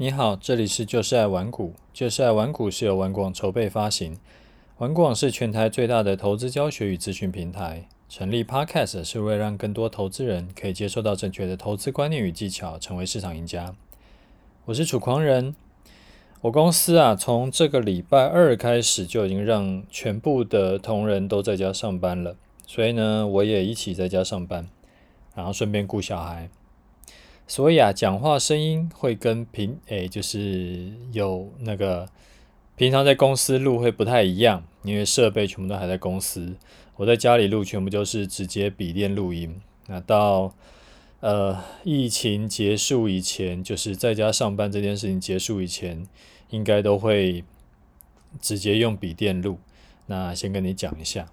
你好，这里是就是爱玩股。就是爱玩股是由玩广筹备发行，玩广是全台最大的投资教学与咨询平台。成立 Podcast 是为了让更多投资人可以接受到正确的投资观念与技巧，成为市场赢家。我是楚狂人，我公司啊，从这个礼拜二开始就已经让全部的同仁都在家上班了，所以呢，我也一起在家上班，然后顺便顾小孩。所以啊，讲话声音会跟平诶，就是有那个平常在公司录会不太一样，因为设备全部都还在公司。我在家里录，全部就是直接笔电录音。那到呃疫情结束以前，就是在家上班这件事情结束以前，应该都会直接用笔电录。那先跟你讲一下，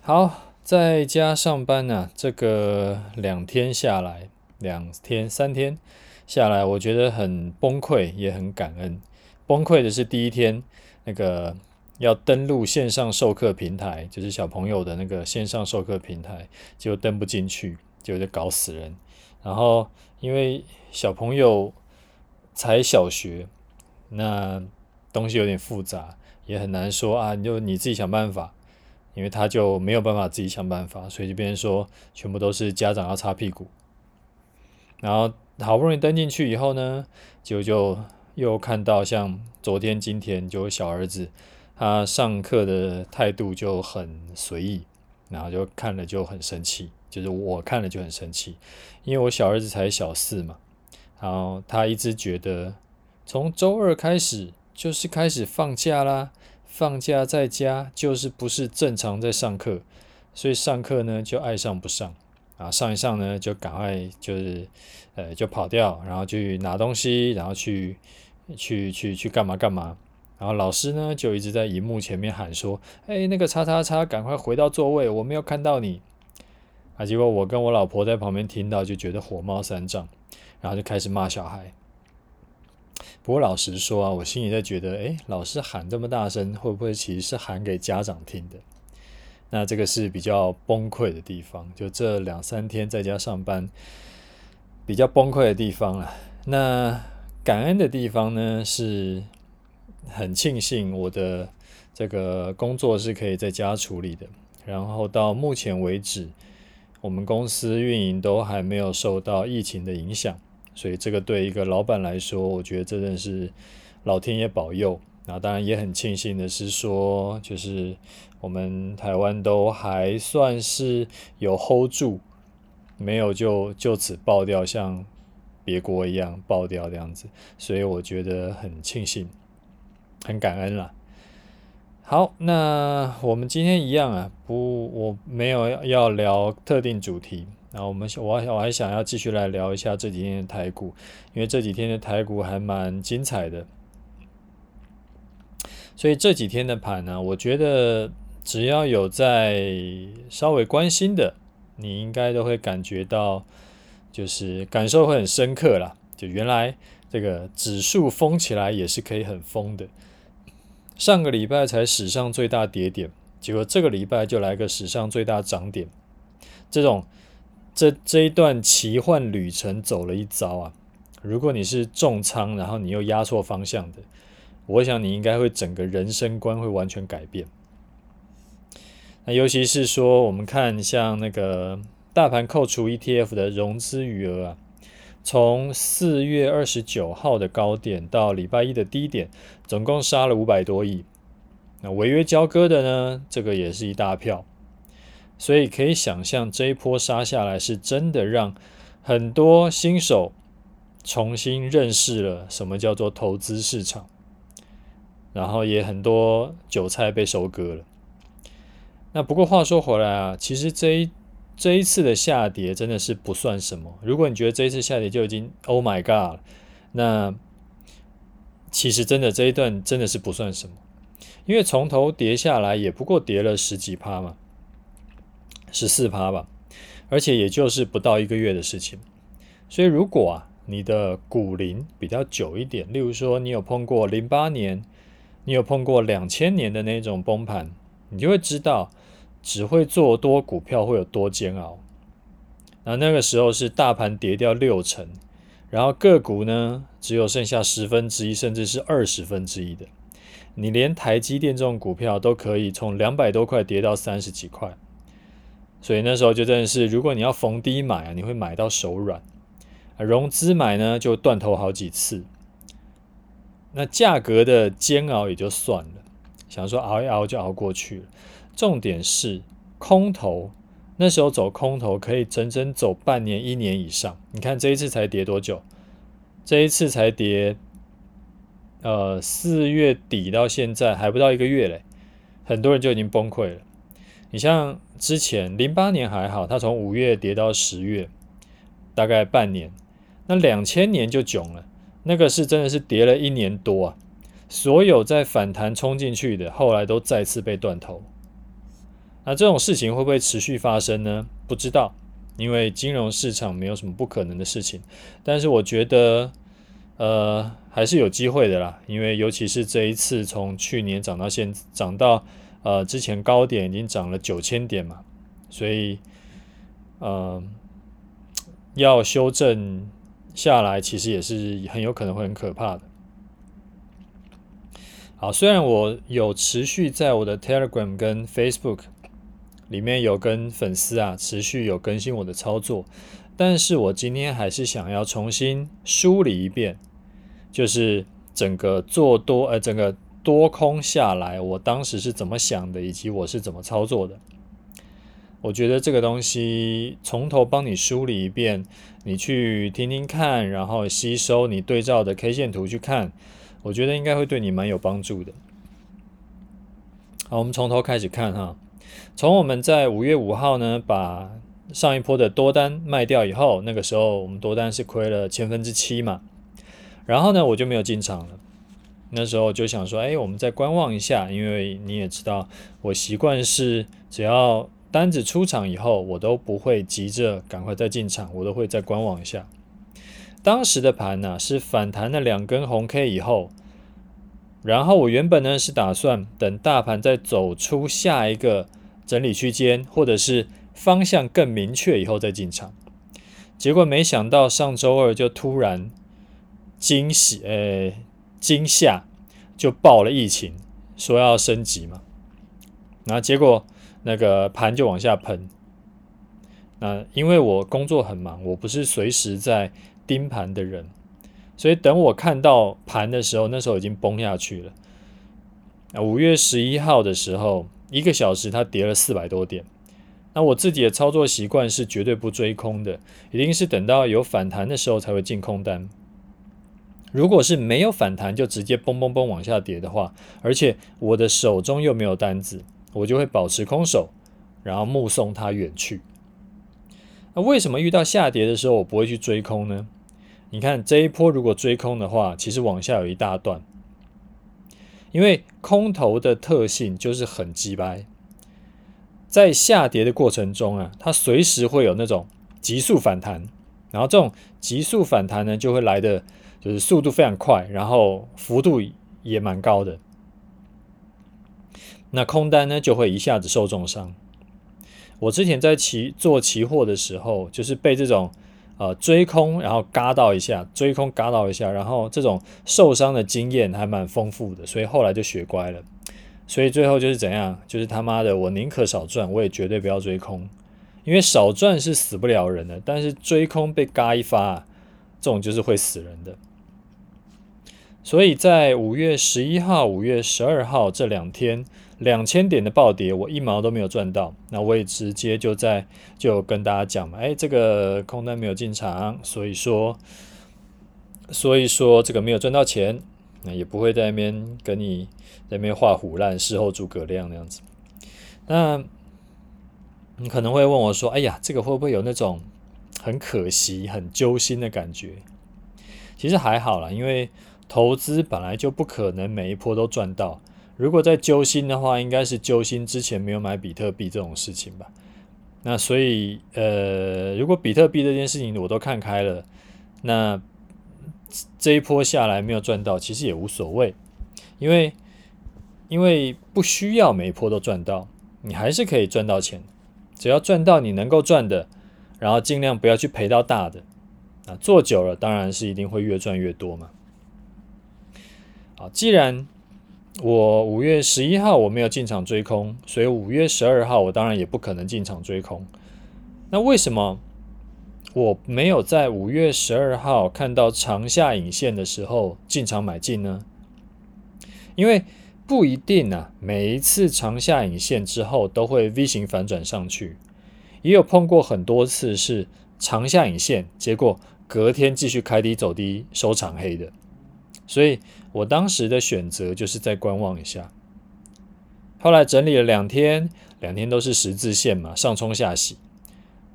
好，在家上班呢，这个两天下来。两天三天下来，我觉得很崩溃，也很感恩。崩溃的是第一天，那个要登录线上授课平台，就是小朋友的那个线上授课平台，就登不进去，就就搞死人。然后因为小朋友才小学，那东西有点复杂，也很难说啊，你就你自己想办法，因为他就没有办法自己想办法，所以就变成说，全部都是家长要擦屁股。然后好不容易登进去以后呢，就就又看到像昨天、今天，就小儿子他上课的态度就很随意，然后就看了就很生气，就是我看了就很生气，因为我小儿子才小四嘛，然后他一直觉得从周二开始就是开始放假啦，放假在家就是不是正常在上课，所以上课呢就爱上不上。啊，上一上呢，就赶快就是，呃，就跑掉，然后去拿东西，然后去去去去干嘛干嘛。然后老师呢，就一直在荧幕前面喊说：“哎，那个叉叉叉，赶快回到座位，我没有看到你。”啊，结果我跟我老婆在旁边听到，就觉得火冒三丈，然后就开始骂小孩。不过老实说啊，我心里在觉得，哎，老师喊这么大声，会不会其实是喊给家长听的？那这个是比较崩溃的地方，就这两三天在家上班，比较崩溃的地方了。那感恩的地方呢，是很庆幸我的这个工作是可以在家处理的。然后到目前为止，我们公司运营都还没有受到疫情的影响，所以这个对一个老板来说，我觉得真的是老天爷保佑。那当然也很庆幸的是说，就是我们台湾都还算是有 hold 住，没有就就此爆掉，像别国一样爆掉这样子，所以我觉得很庆幸，很感恩啦。好，那我们今天一样啊，不，我没有要聊特定主题，那我们我我还想要继续来聊一下这几天的台股，因为这几天的台股还蛮精彩的。所以这几天的盘呢，我觉得只要有在稍微关心的，你应该都会感觉到，就是感受会很深刻啦。就原来这个指数疯起来也是可以很疯的。上个礼拜才史上最大跌点，结果这个礼拜就来个史上最大涨点。这种这这一段奇幻旅程走了一遭啊！如果你是重仓，然后你又压错方向的。我想你应该会整个人生观会完全改变。那尤其是说，我们看像那个大盘扣除 ETF 的融资余额啊，从四月二十九号的高点到礼拜一的低点，总共杀了五百多亿。那违约交割的呢，这个也是一大票。所以可以想象，这一波杀下来，是真的让很多新手重新认识了什么叫做投资市场。然后也很多韭菜被收割了。那不过话说回来啊，其实这一这一次的下跌真的是不算什么。如果你觉得这一次下跌就已经 Oh my God，那其实真的这一段真的是不算什么，因为从头跌下来也不过跌了十几趴嘛，十四趴吧，而且也就是不到一个月的事情。所以如果啊你的股龄比较久一点，例如说你有碰过零八年。你有碰过两千年的那种崩盘，你就会知道，只会做多股票会有多煎熬。那那个时候是大盘跌掉六成，然后个股呢只有剩下十分之一，甚至是二十分之一的。你连台积电这种股票都可以从两百多块跌到三十几块，所以那时候就真的是，如果你要逢低买啊，你会买到手软。融资买呢就断头好几次，那价格的煎熬也就算了，想说熬一熬就熬过去了。重点是空头，那时候走空头可以整整走半年、一年以上。你看这一次才跌多久？这一次才跌。呃，四月底到现在还不到一个月嘞，很多人就已经崩溃了。你像之前零八年还好，它从五月跌到十月，大概半年。那两千年就囧了，那个是真的是跌了一年多啊。所有在反弹冲进去的，后来都再次被断头。那这种事情会不会持续发生呢？不知道，因为金融市场没有什么不可能的事情。但是我觉得。呃，还是有机会的啦，因为尤其是这一次从去年涨到现涨到呃之前高点已经涨了九千点嘛，所以呃要修正下来，其实也是很有可能会很可怕的。好，虽然我有持续在我的 Telegram 跟 Facebook 里面有跟粉丝啊持续有更新我的操作，但是我今天还是想要重新梳理一遍。就是整个做多，呃，整个多空下来，我当时是怎么想的，以及我是怎么操作的。我觉得这个东西从头帮你梳理一遍，你去听听看，然后吸收你对照的 K 线图去看，我觉得应该会对你蛮有帮助的。好，我们从头开始看哈，从我们在五月五号呢，把上一波的多单卖掉以后，那个时候我们多单是亏了千分之七嘛。然后呢，我就没有进场了。那时候就想说，哎，我们再观望一下，因为你也知道，我习惯是只要单子出场以后，我都不会急着赶快再进场，我都会再观望一下。当时的盘呢，是反弹了两根红 K 以后，然后我原本呢是打算等大盘再走出下一个整理区间，或者是方向更明确以后再进场。结果没想到上周二就突然。惊喜，呃，惊吓就爆了疫情，说要升级嘛，然后结果那个盘就往下喷。那因为我工作很忙，我不是随时在盯盘的人，所以等我看到盘的时候，那时候已经崩下去了。五月十一号的时候，一个小时它跌了四百多点。那我自己的操作习惯是绝对不追空的，一定是等到有反弹的时候才会进空单。如果是没有反弹就直接嘣嘣嘣往下跌的话，而且我的手中又没有单子，我就会保持空手，然后目送它远去。那为什么遇到下跌的时候我不会去追空呢？你看这一波如果追空的话，其实往下有一大段，因为空头的特性就是很机掰，在下跌的过程中啊，它随时会有那种急速反弹，然后这种急速反弹呢就会来的。就是速度非常快，然后幅度也蛮高的，那空单呢就会一下子受重伤。我之前在期做期货的时候，就是被这种呃追空，然后嘎到一下，追空嘎到一下，然后这种受伤的经验还蛮丰富的，所以后来就学乖了。所以最后就是怎样，就是他妈的，我宁可少赚，我也绝对不要追空，因为少赚是死不了人的，但是追空被嘎一发，这种就是会死人的。所以在五月十一号、五月十二号这两天，两千点的暴跌，我一毛都没有赚到。那我也直接就在就跟大家讲嘛，哎，这个空单没有进场，所以说，所以说这个没有赚到钱，那也不会在那边跟你在那边画虎烂，事后诸葛亮那样子。那你可能会问我说，哎呀，这个会不会有那种很可惜、很揪心的感觉？其实还好啦，因为。投资本来就不可能每一波都赚到，如果在揪心的话，应该是揪心之前没有买比特币这种事情吧。那所以，呃，如果比特币这件事情我都看开了，那这一波下来没有赚到，其实也无所谓，因为因为不需要每一波都赚到，你还是可以赚到钱，只要赚到你能够赚的，然后尽量不要去赔到大的，啊，做久了当然是一定会越赚越多嘛。好，既然我五月十一号我没有进场追空，所以五月十二号我当然也不可能进场追空。那为什么我没有在五月十二号看到长下影线的时候进场买进呢？因为不一定啊，每一次长下影线之后都会 V 型反转上去，也有碰过很多次是长下影线，结果隔天继续开低走低收长黑的。所以我当时的选择就是再观望一下。后来整理了两天，两天都是十字线嘛，上冲下洗，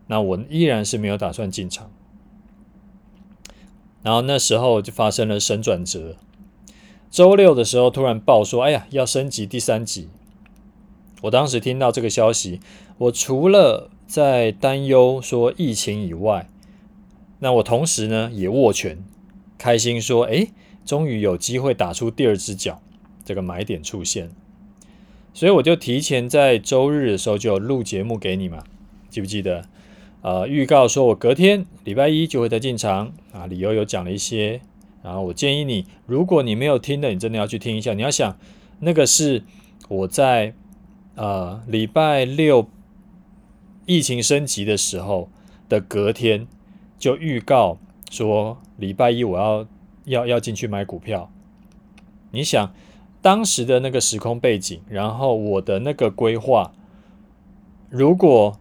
那我依然是没有打算进场。然后那时候就发生了神转折。周六的时候突然报说：“哎呀，要升级第三级。”我当时听到这个消息，我除了在担忧说疫情以外，那我同时呢也握拳，开心说：“哎，终于有机会打出第二只脚，这个买点出现。”所以我就提前在周日的时候就录节目给你嘛，记不记得？呃，预告说我隔天礼拜一就会再进场啊，理由有讲了一些。然后我建议你，如果你没有听的，你真的要去听一下。你要想，那个是我在呃礼拜六疫情升级的时候的隔天就预告说，礼拜一我要要要进去买股票。你想当时的那个时空背景，然后我的那个规划，如果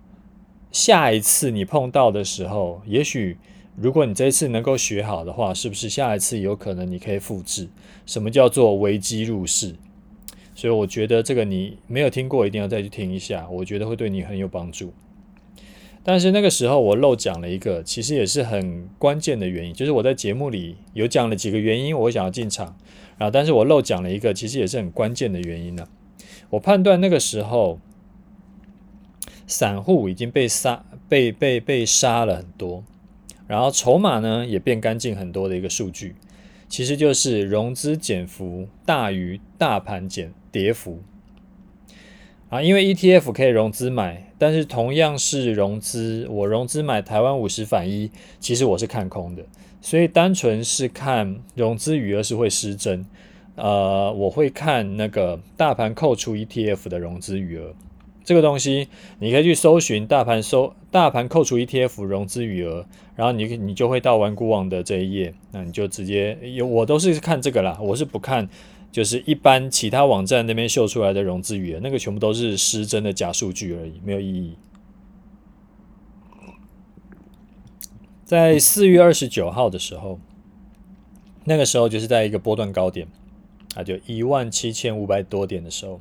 下一次你碰到的时候，也许。如果你这次能够学好的话，是不是下一次有可能你可以复制？什么叫做危机入市？所以我觉得这个你没有听过，一定要再去听一下，我觉得会对你很有帮助。但是那个时候我漏讲了一个，其实也是很关键的原因，就是我在节目里有讲了几个原因，我想要进场，然后但是我漏讲了一个，其实也是很关键的原因呢。我判断那个时候散户已经被杀，被被被杀了很多。然后筹码呢也变干净很多的一个数据，其实就是融资减幅大于大盘减跌幅啊，因为 ETF 可以融资买，但是同样是融资，我融资买台湾五十反一，其实我是看空的，所以单纯是看融资余额是会失真，呃，我会看那个大盘扣除 ETF 的融资余额。这个东西你可以去搜寻大盘收大盘扣除 ETF 融资余额，然后你你就会到玩股网的这一页，那你就直接有我都是看这个啦，我是不看就是一般其他网站那边秀出来的融资余额，那个全部都是失真的假数据而已，没有意义。在四月二十九号的时候，那个时候就是在一个波段高点啊，就一万七千五百多点的时候。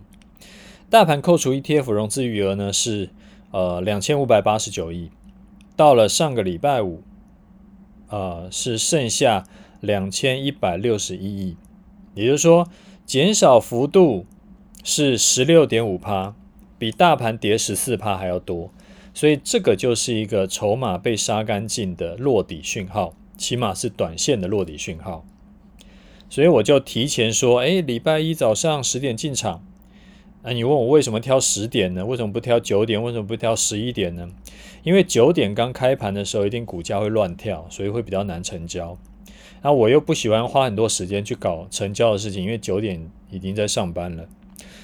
大盘扣除 ETF 融资余额呢是呃两千五百八十九亿，到了上个礼拜五，呃是剩下两千一百六十一亿，也就是说减少幅度是十六点五趴，比大盘跌十四趴还要多，所以这个就是一个筹码被杀干净的落底讯号，起码是短线的落底讯号，所以我就提前说，哎，礼拜一早上十点进场。那你问我为什么挑十点呢？为什么不挑九点？为什么不挑十一点呢？因为九点刚开盘的时候，一定股价会乱跳，所以会比较难成交。那我又不喜欢花很多时间去搞成交的事情，因为九点已经在上班了，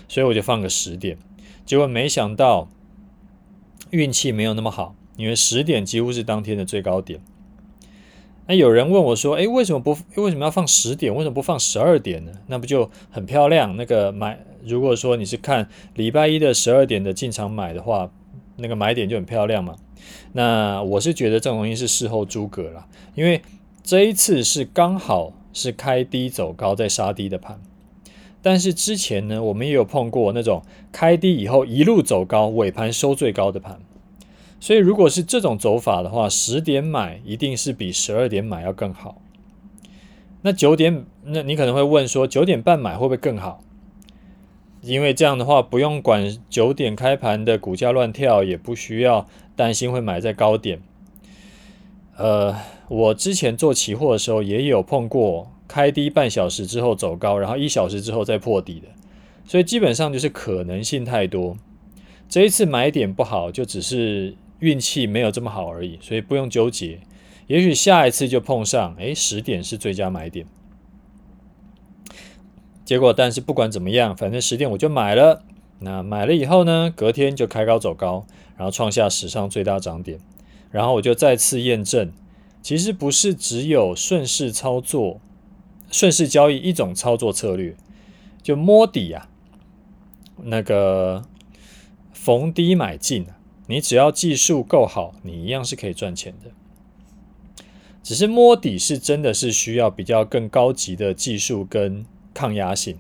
所以我就放个十点。结果没想到运气没有那么好，因为十点几乎是当天的最高点。那有人问我说：“诶，为什么不？为什么要放十点？为什么不放十二点呢？那不就很漂亮？那个买，如果说你是看礼拜一的十二点的进场买的话，那个买点就很漂亮嘛。那我是觉得这种东西是事后诸葛了，因为这一次是刚好是开低走高再杀低的盘，但是之前呢，我们也有碰过那种开低以后一路走高，尾盘收最高的盘。”所以，如果是这种走法的话，十点买一定是比十二点买要更好。那九点，那你可能会问说，九点半买会不会更好？因为这样的话，不用管九点开盘的股价乱跳，也不需要担心会买在高点。呃，我之前做期货的时候也有碰过，开低半小时之后走高，然后一小时之后再破底的。所以基本上就是可能性太多。这一次买点不好，就只是。运气没有这么好而已，所以不用纠结。也许下一次就碰上，哎，十点是最佳买点。结果，但是不管怎么样，反正十点我就买了。那买了以后呢，隔天就开高走高，然后创下史上最大涨点。然后我就再次验证，其实不是只有顺势操作、顺势交易一种操作策略，就摸底啊，那个逢低买进，你只要技术够好，你一样是可以赚钱的。只是摸底是真的是需要比较更高级的技术跟抗压性，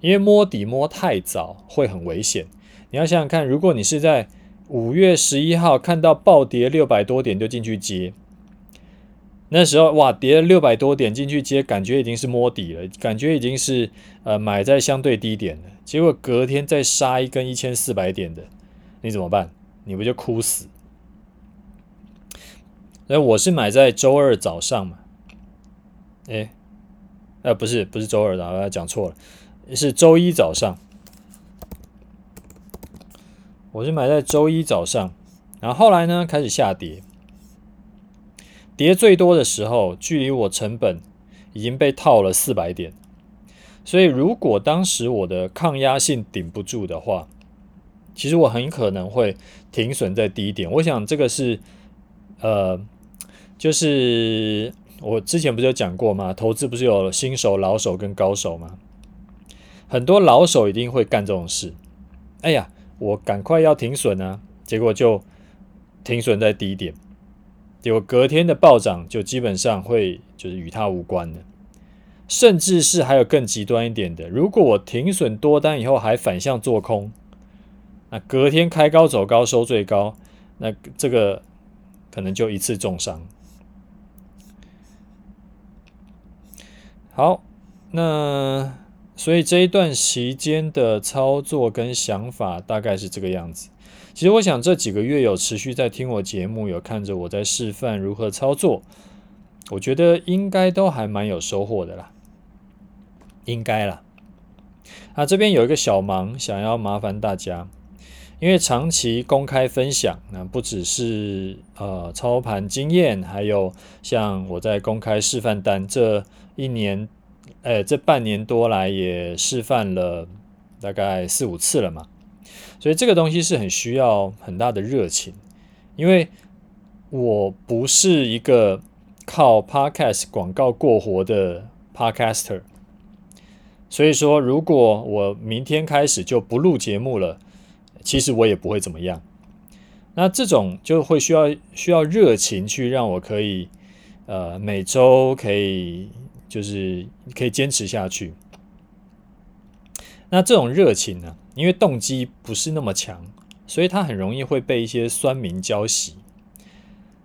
因为摸底摸太早会很危险。你要想想看，如果你是在五月十一号看到暴跌六百多点就进去接，那时候哇，跌了六百多点进去接，感觉已经是摸底了，感觉已经是呃买在相对低点了。结果隔天再杀一根一千四百点的，你怎么办？你不就哭死？那我是买在周二早上嘛，哎，呃，不是，不是周二的，我讲错了，是周一早上。我是买在周一早上，然后后来呢开始下跌，跌最多的时候，距离我成本已经被套了四百点，所以如果当时我的抗压性顶不住的话，其实我很可能会停损在低点。我想这个是，呃。就是我之前不是有讲过吗？投资不是有新手、老手跟高手吗？很多老手一定会干这种事。哎呀，我赶快要停损啊，结果就停损在低点，结果隔天的暴涨就基本上会就是与它无关的。甚至是还有更极端一点的，如果我停损多单以后还反向做空，那隔天开高走高收最高，那这个可能就一次重伤。好，那所以这一段期间的操作跟想法大概是这个样子。其实我想这几个月有持续在听我节目，有看着我在示范如何操作，我觉得应该都还蛮有收获的啦，应该啦。啊，这边有一个小忙，想要麻烦大家，因为长期公开分享，那不只是呃操盘经验，还有像我在公开示范单这。一年，哎，这半年多来也示范了大概四五次了嘛，所以这个东西是很需要很大的热情，因为我不是一个靠 Podcast 广告过活的 Podcaster，所以说如果我明天开始就不录节目了，其实我也不会怎么样。那这种就会需要需要热情去让我可以，呃，每周可以。就是可以坚持下去。那这种热情呢，因为动机不是那么强，所以它很容易会被一些酸民浇熄。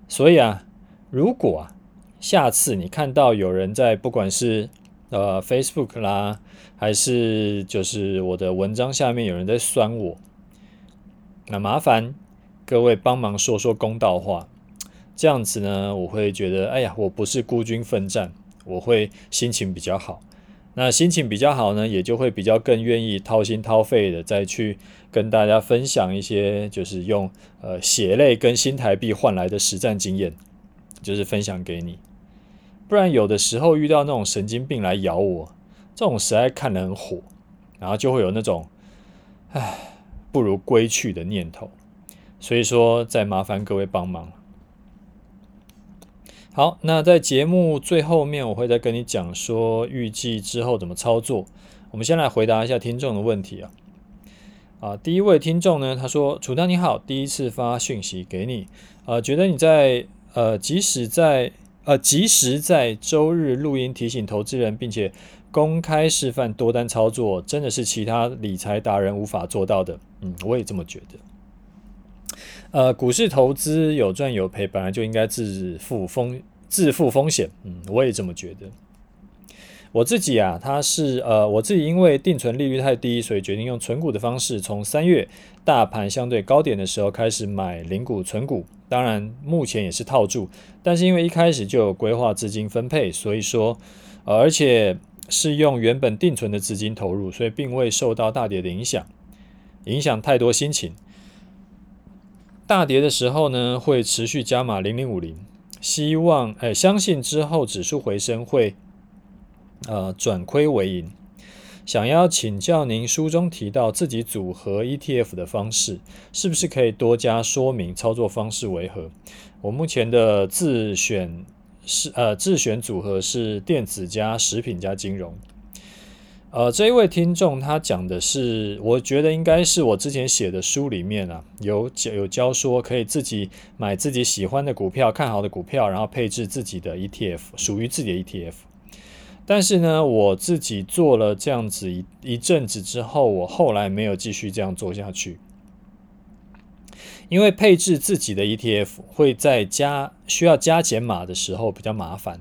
所以啊，如果啊，下次你看到有人在不管是呃 Facebook 啦，还是就是我的文章下面有人在酸我，那麻烦各位帮忙说说公道话。这样子呢，我会觉得，哎呀，我不是孤军奋战。我会心情比较好，那心情比较好呢，也就会比较更愿意掏心掏肺的再去跟大家分享一些，就是用呃血泪跟新台币换来的实战经验，就是分享给你。不然有的时候遇到那种神经病来咬我，这种实在看得很火，然后就会有那种唉，不如归去的念头。所以说，再麻烦各位帮忙。好，那在节目最后面，我会再跟你讲说预计之后怎么操作。我们先来回答一下听众的问题啊。啊，第一位听众呢，他说：“楚丹你好，第一次发讯息给你，呃，觉得你在呃，即使在呃，即时在周日录音提醒投资人，并且公开示范多单操作，真的是其他理财达人无法做到的。嗯，我也这么觉得。”呃，股市投资有赚有赔，本来就应该自负风自负风险。嗯，我也这么觉得。我自己啊，他是呃，我自己因为定存利率太低，所以决定用存股的方式，从三月大盘相对高点的时候开始买零股存股。当然，目前也是套住，但是因为一开始就有规划资金分配，所以说，而且是用原本定存的资金投入，所以并未受到大跌的影响，影响太多心情。大跌的时候呢，会持续加码零零五零，希望哎，相信之后指数回升会呃转亏为盈。想要请教您，书中提到自己组合 ETF 的方式，是不是可以多加说明？操作方式为何？我目前的自选是呃自选组合是电子加食品加金融。呃，这一位听众他讲的是，我觉得应该是我之前写的书里面啊，有教有教说可以自己买自己喜欢的股票、看好的股票，然后配置自己的 ETF，属于自己的 ETF。但是呢，我自己做了这样子一一阵子之后，我后来没有继续这样做下去，因为配置自己的 ETF 会在加需要加减码的时候比较麻烦。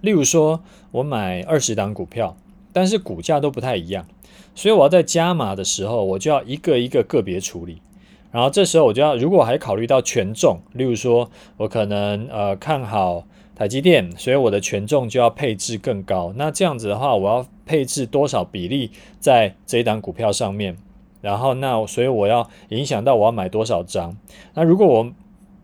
例如说，我买二十档股票。但是股价都不太一样，所以我要在加码的时候，我就要一个一个个别处理。然后这时候我就要，如果还考虑到权重，例如说我可能呃看好台积电，所以我的权重就要配置更高。那这样子的话，我要配置多少比例在这一档股票上面？然后那所以我要影响到我要买多少张？那如果我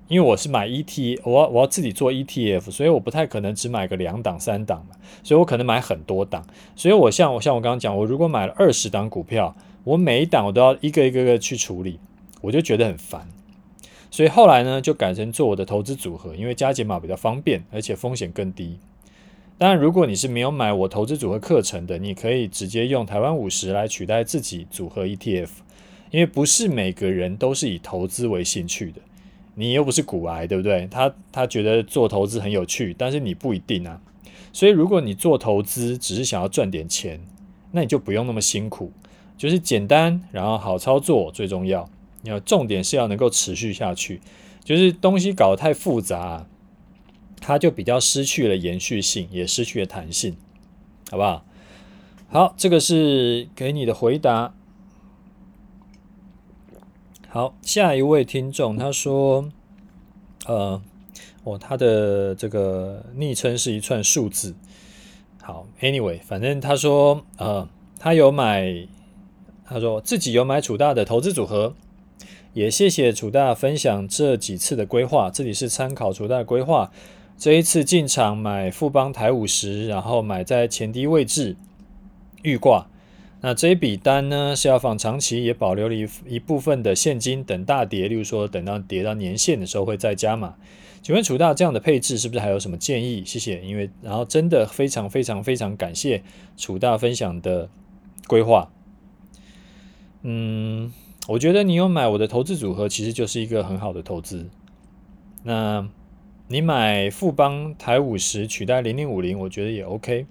因为我是买 ET，我要我要自己做 ETF，所以我不太可能只买个两档三档嘛，所以我可能买很多档。所以我像我像我刚刚讲，我如果买了二十档股票，我每一档我都要一个一个个去处理，我就觉得很烦。所以后来呢，就改成做我的投资组合，因为加减码比较方便，而且风险更低。当然，如果你是没有买我投资组合课程的，你可以直接用台湾五十来取代自己组合 ETF，因为不是每个人都是以投资为兴趣的。你又不是股癌，对不对？他他觉得做投资很有趣，但是你不一定啊。所以如果你做投资只是想要赚点钱，那你就不用那么辛苦，就是简单然后好操作最重要。要重点是要能够持续下去，就是东西搞得太复杂，它就比较失去了延续性，也失去了弹性，好不好？好，这个是给你的回答。好，下一位听众他说，呃，哦，他的这个昵称是一串数字。好，Anyway，反正他说，呃，他有买，他说自己有买楚大的投资组合，也谢谢楚大分享这几次的规划，这里是参考楚大的规划。这一次进场买富邦台五十，然后买在前低位置预挂。那这一笔单呢，是要放长期，也保留了一一部分的现金等大跌，例如说等到跌到年线的时候会再加码。请问楚大这样的配置是不是还有什么建议？谢谢。因为然后真的非常非常非常感谢楚大分享的规划。嗯，我觉得你有买我的投资组合，其实就是一个很好的投资。那你买富邦台五十取代零零五零，我觉得也 OK。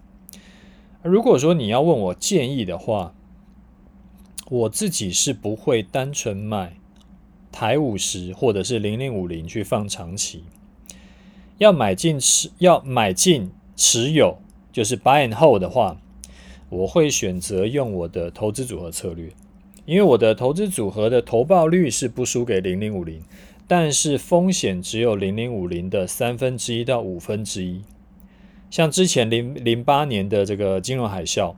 如果说你要问我建议的话，我自己是不会单纯买台五十或者是零零五零去放长期，要买进持要买进持有，就是 buy and hold 的话，我会选择用我的投资组合策略，因为我的投资组合的投报率是不输给零零五零，但是风险只有零零五零的三分之一到五分之一。像之前零零八年的这个金融海啸，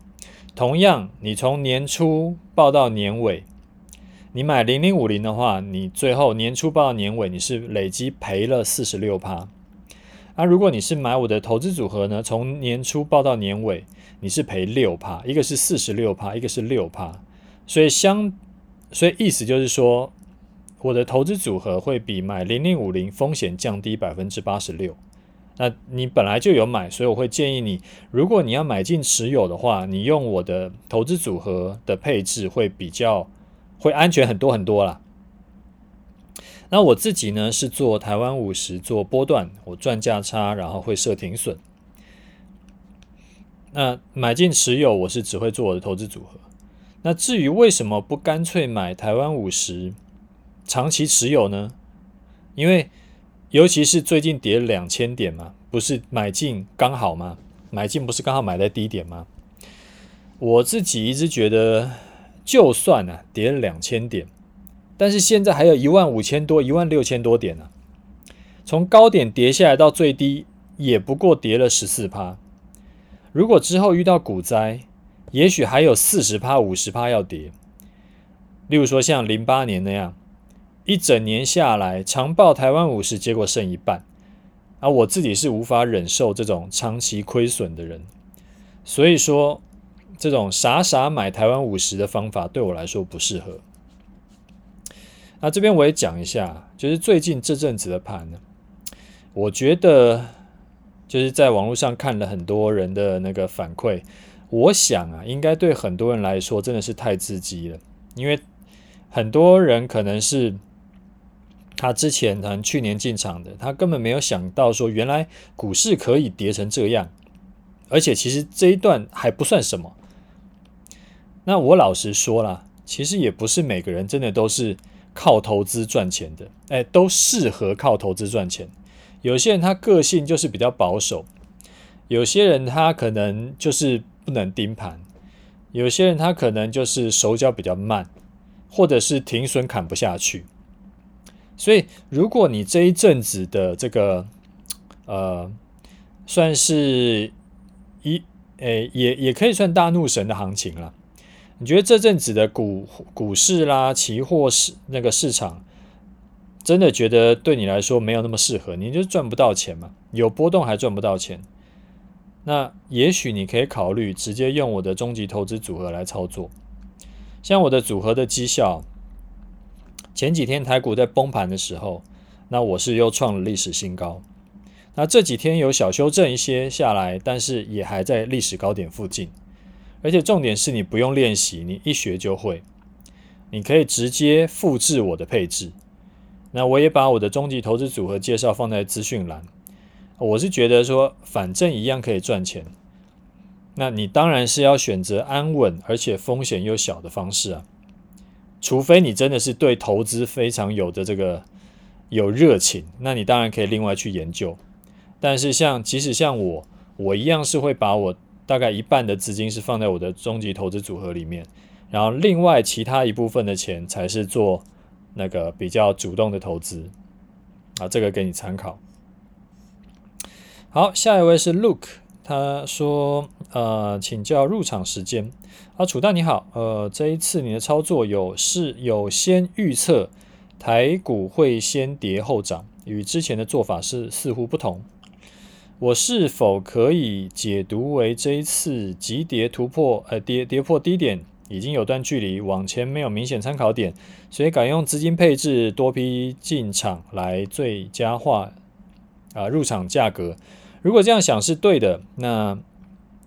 同样，你从年初报到年尾，你买零零五零的话，你最后年初报到年尾，你是累积赔了四十六趴。那如果你是买我的投资组合呢，从年初报到年尾，你是赔六趴，一个是四十六趴，一个是六趴。所以相，所以意思就是说，我的投资组合会比买零零五零风险降低百分之八十六。那你本来就有买，所以我会建议你，如果你要买进持有的话，你用我的投资组合的配置会比较会安全很多很多啦。那我自己呢是做台湾五十做波段，我赚价差，然后会设停损。那买进持有，我是只会做我的投资组合。那至于为什么不干脆买台湾五十长期持有呢？因为尤其是最近跌两千点嘛，不是买进刚好吗？买进不是刚好买在低点吗？我自己一直觉得，就算啊跌了两千点，但是现在还有一万五千多、一万六千多点呢、从高点跌下来到最低，也不过跌了十四趴。如果之后遇到股灾，也许还有四十趴、五十趴要跌。例如说像零八年那样。一整年下来，长报台湾五十，结果剩一半啊，我自己是无法忍受这种长期亏损的人，所以说这种傻傻买台湾五十的方法对我来说不适合。那这边我也讲一下，就是最近这阵子的盘呢，我觉得就是在网络上看了很多人的那个反馈，我想啊，应该对很多人来说真的是太刺激了，因为很多人可能是。他之前可能去年进场的，他根本没有想到说，原来股市可以跌成这样，而且其实这一段还不算什么。那我老实说啦，其实也不是每个人真的都是靠投资赚钱的，哎，都适合靠投资赚钱。有些人他个性就是比较保守，有些人他可能就是不能盯盘，有些人他可能就是手脚比较慢，或者是停损砍不下去。所以，如果你这一阵子的这个，呃，算是一，诶，也也可以算大怒神的行情了。你觉得这阵子的股股市啦、期货市那个市场，真的觉得对你来说没有那么适合，你就赚不到钱嘛？有波动还赚不到钱，那也许你可以考虑直接用我的终极投资组合来操作，像我的组合的绩效。前几天台股在崩盘的时候，那我是又创了历史新高。那这几天有小修正一些下来，但是也还在历史高点附近。而且重点是你不用练习，你一学就会。你可以直接复制我的配置。那我也把我的终极投资组合介绍放在资讯栏。我是觉得说，反正一样可以赚钱。那你当然是要选择安稳而且风险又小的方式啊。除非你真的是对投资非常有的这个有热情，那你当然可以另外去研究。但是像即使像我，我一样是会把我大概一半的资金是放在我的终极投资组合里面，然后另外其他一部分的钱才是做那个比较主动的投资。啊，这个给你参考。好，下一位是 Luke。他说：“呃，请教入场时间。啊，楚大你好，呃，这一次你的操作有是有先预测台股会先跌后涨，与之前的做法是似乎不同。我是否可以解读为这一次急跌突破，呃，跌跌破低点已经有段距离，往前没有明显参考点，所以改用资金配置多批进场来最佳化啊入场价格。”如果这样想是对的，那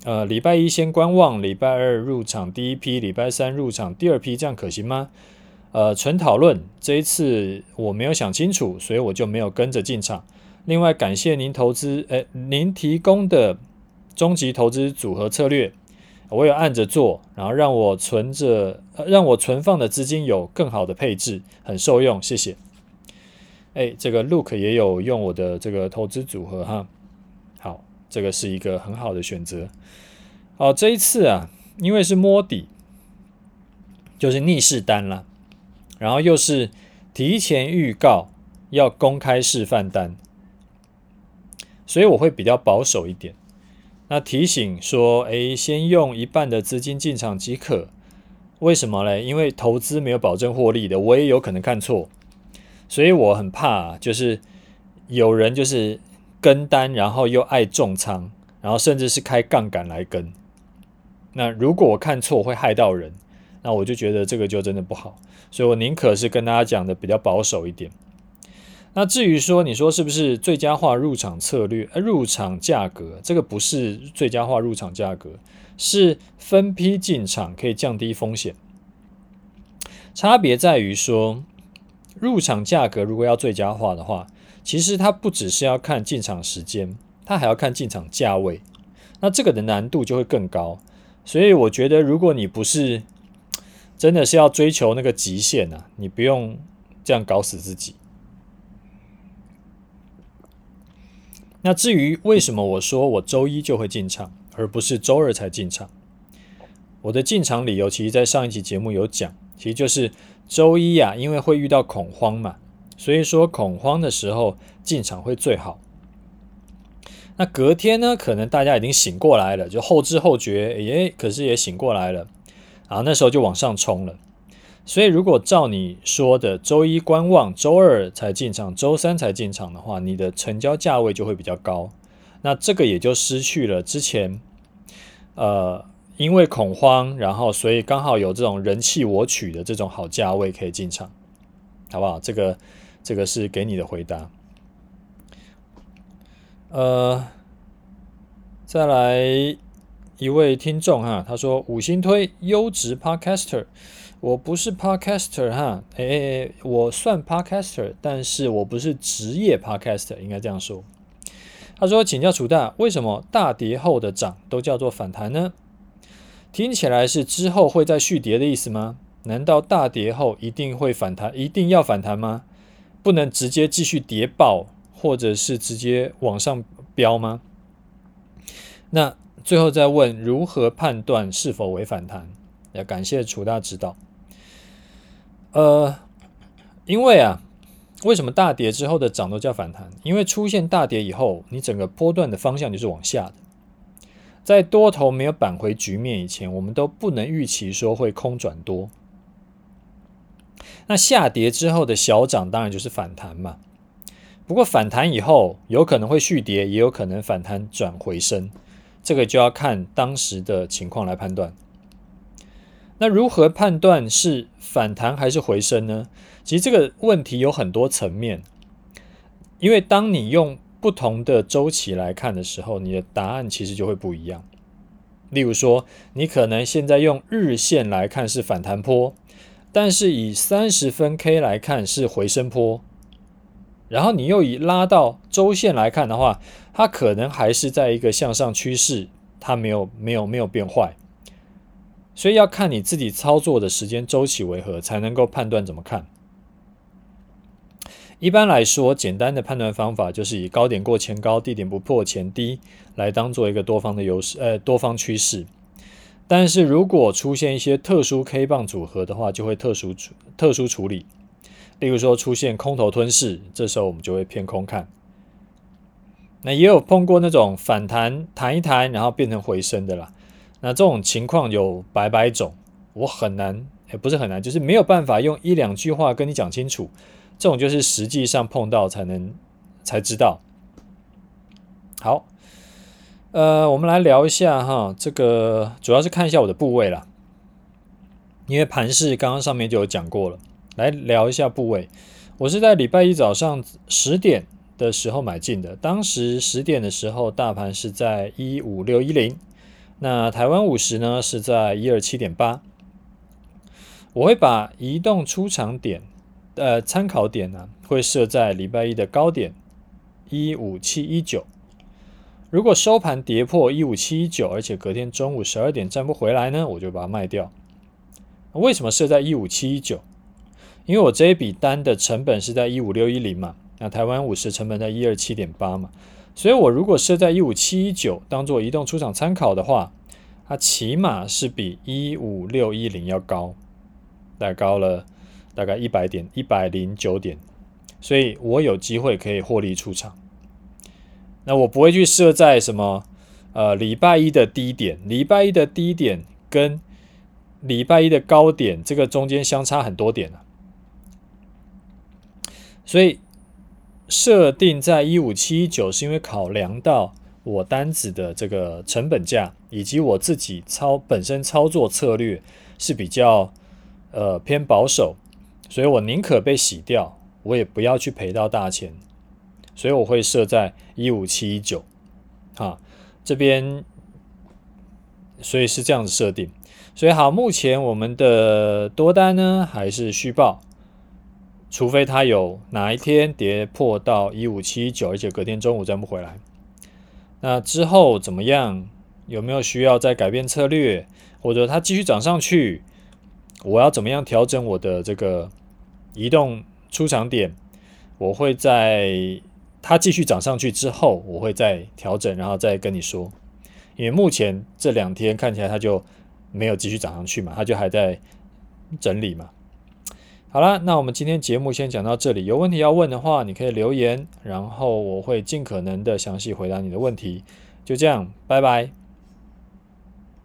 呃，礼拜一先观望，礼拜二入场第一批，礼拜三入场第二批，这样可行吗？呃，纯讨论，这一次我没有想清楚，所以我就没有跟着进场。另外，感谢您投资，诶，您提供的终极投资组合策略，我有按着做，然后让我存着，让我存放的资金有更好的配置，很受用，谢谢。诶，这个 Look 也有用我的这个投资组合哈。这个是一个很好的选择。好，这一次啊，因为是摸底，就是逆势单了，然后又是提前预告要公开示范单，所以我会比较保守一点。那提醒说，哎，先用一半的资金进场即可。为什么嘞？因为投资没有保证获利的，我也有可能看错，所以我很怕，就是有人就是。跟单，然后又爱重仓，然后甚至是开杠杆来跟。那如果我看错会害到人，那我就觉得这个就真的不好。所以我宁可是跟大家讲的比较保守一点。那至于说你说是不是最佳化入场策略？入场价格这个不是最佳化入场价格，是分批进场可以降低风险。差别在于说，入场价格如果要最佳化的话。其实它不只是要看进场时间，它还要看进场价位，那这个的难度就会更高。所以我觉得，如果你不是真的是要追求那个极限啊，你不用这样搞死自己。那至于为什么我说我周一就会进场，而不是周二才进场，我的进场理由其实在上一期节目有讲，其实就是周一啊，因为会遇到恐慌嘛。所以说恐慌的时候进场会最好。那隔天呢，可能大家已经醒过来了，就后知后觉，诶，可是也醒过来了，然后那时候就往上冲了。所以如果照你说的周一观望，周二才进场，周三才进场的话，你的成交价位就会比较高。那这个也就失去了之前，呃，因为恐慌，然后所以刚好有这种人弃我取的这种好价位可以进场，好不好？这个这个是给你的回答。呃，再来一位听众哈，他说五星推优质 Podcaster，我不是 Podcaster 哈，诶，我算 Podcaster，但是我不是职业 Podcaster，应该这样说。他说：“请教楚大，为什么大跌后的涨都叫做反弹呢？听起来是之后会再续跌的意思吗？难道大跌后一定会反弹，一定要反弹吗？不能直接继续跌爆，或者是直接往上飙吗？那最后再问，如何判断是否为反弹？要感谢楚大指导。呃，因为啊。”为什么大跌之后的涨都叫反弹？因为出现大跌以后，你整个波段的方向就是往下的。在多头没有扳回局面以前，我们都不能预期说会空转多。那下跌之后的小涨当然就是反弹嘛。不过反弹以后有可能会续跌，也有可能反弹转回升，这个就要看当时的情况来判断。那如何判断是反弹还是回升呢？其实这个问题有很多层面，因为当你用不同的周期来看的时候，你的答案其实就会不一样。例如说，你可能现在用日线来看是反弹坡，但是以三十分 K 来看是回升坡，然后你又以拉到周线来看的话，它可能还是在一个向上趋势，它没有没有没有变坏。所以要看你自己操作的时间周期为何，才能够判断怎么看。一般来说，简单的判断方法就是以高点过前高、低点不破前低来当做一个多方的优势，呃，多方趋势。但是如果出现一些特殊 K 棒组合的话，就会特殊处特殊处理。例如说出现空头吞噬，这时候我们就会偏空看。那也有碰过那种反弹弹一弹，然后变成回升的啦。那这种情况有百百种，我很难，也不是很难，就是没有办法用一两句话跟你讲清楚。这种就是实际上碰到才能才知道。好，呃，我们来聊一下哈，这个主要是看一下我的部位啦，因为盘势刚刚上面就有讲过了，来聊一下部位。我是在礼拜一早上十点的时候买进的，当时十点的时候大盘是在一五六一零。那台湾五十呢是在一二七点八，我会把移动出场点，呃，参考点呢会设在礼拜一的高点一五七一九，如果收盘跌破一五七一九，而且隔天中午十二点站不回来呢，我就把它卖掉。为什么设在一五七一九？因为我这一笔单的成本是在一五六一零嘛，那台湾五十成本在一二七点八嘛。所以，我如果设在一五七一九当做移动出场参考的话，它起码是比一五六一零要高，大概高了大概一百点，一百零九点，所以我有机会可以获利出场。那我不会去设在什么呃礼拜一的低点，礼拜一的低点跟礼拜一的高点这个中间相差很多点啊，所以。设定在一五七九，是因为考量到我单子的这个成本价，以及我自己操本身操作策略是比较呃偏保守，所以我宁可被洗掉，我也不要去赔到大钱，所以我会设在一五七一九，啊，这边，所以是这样子设定，所以好，目前我们的多单呢还是续报。除非它有哪一天跌破到一五七一九，而且隔天中午再不回来，那之后怎么样？有没有需要再改变策略，或者它继续涨上去，我要怎么样调整我的这个移动出场点？我会在它继续涨上去之后，我会再调整，然后再跟你说。因为目前这两天看起来它就没有继续涨上去嘛，它就还在整理嘛。好了，那我们今天节目先讲到这里。有问题要问的话，你可以留言，然后我会尽可能的详细回答你的问题。就这样，拜拜。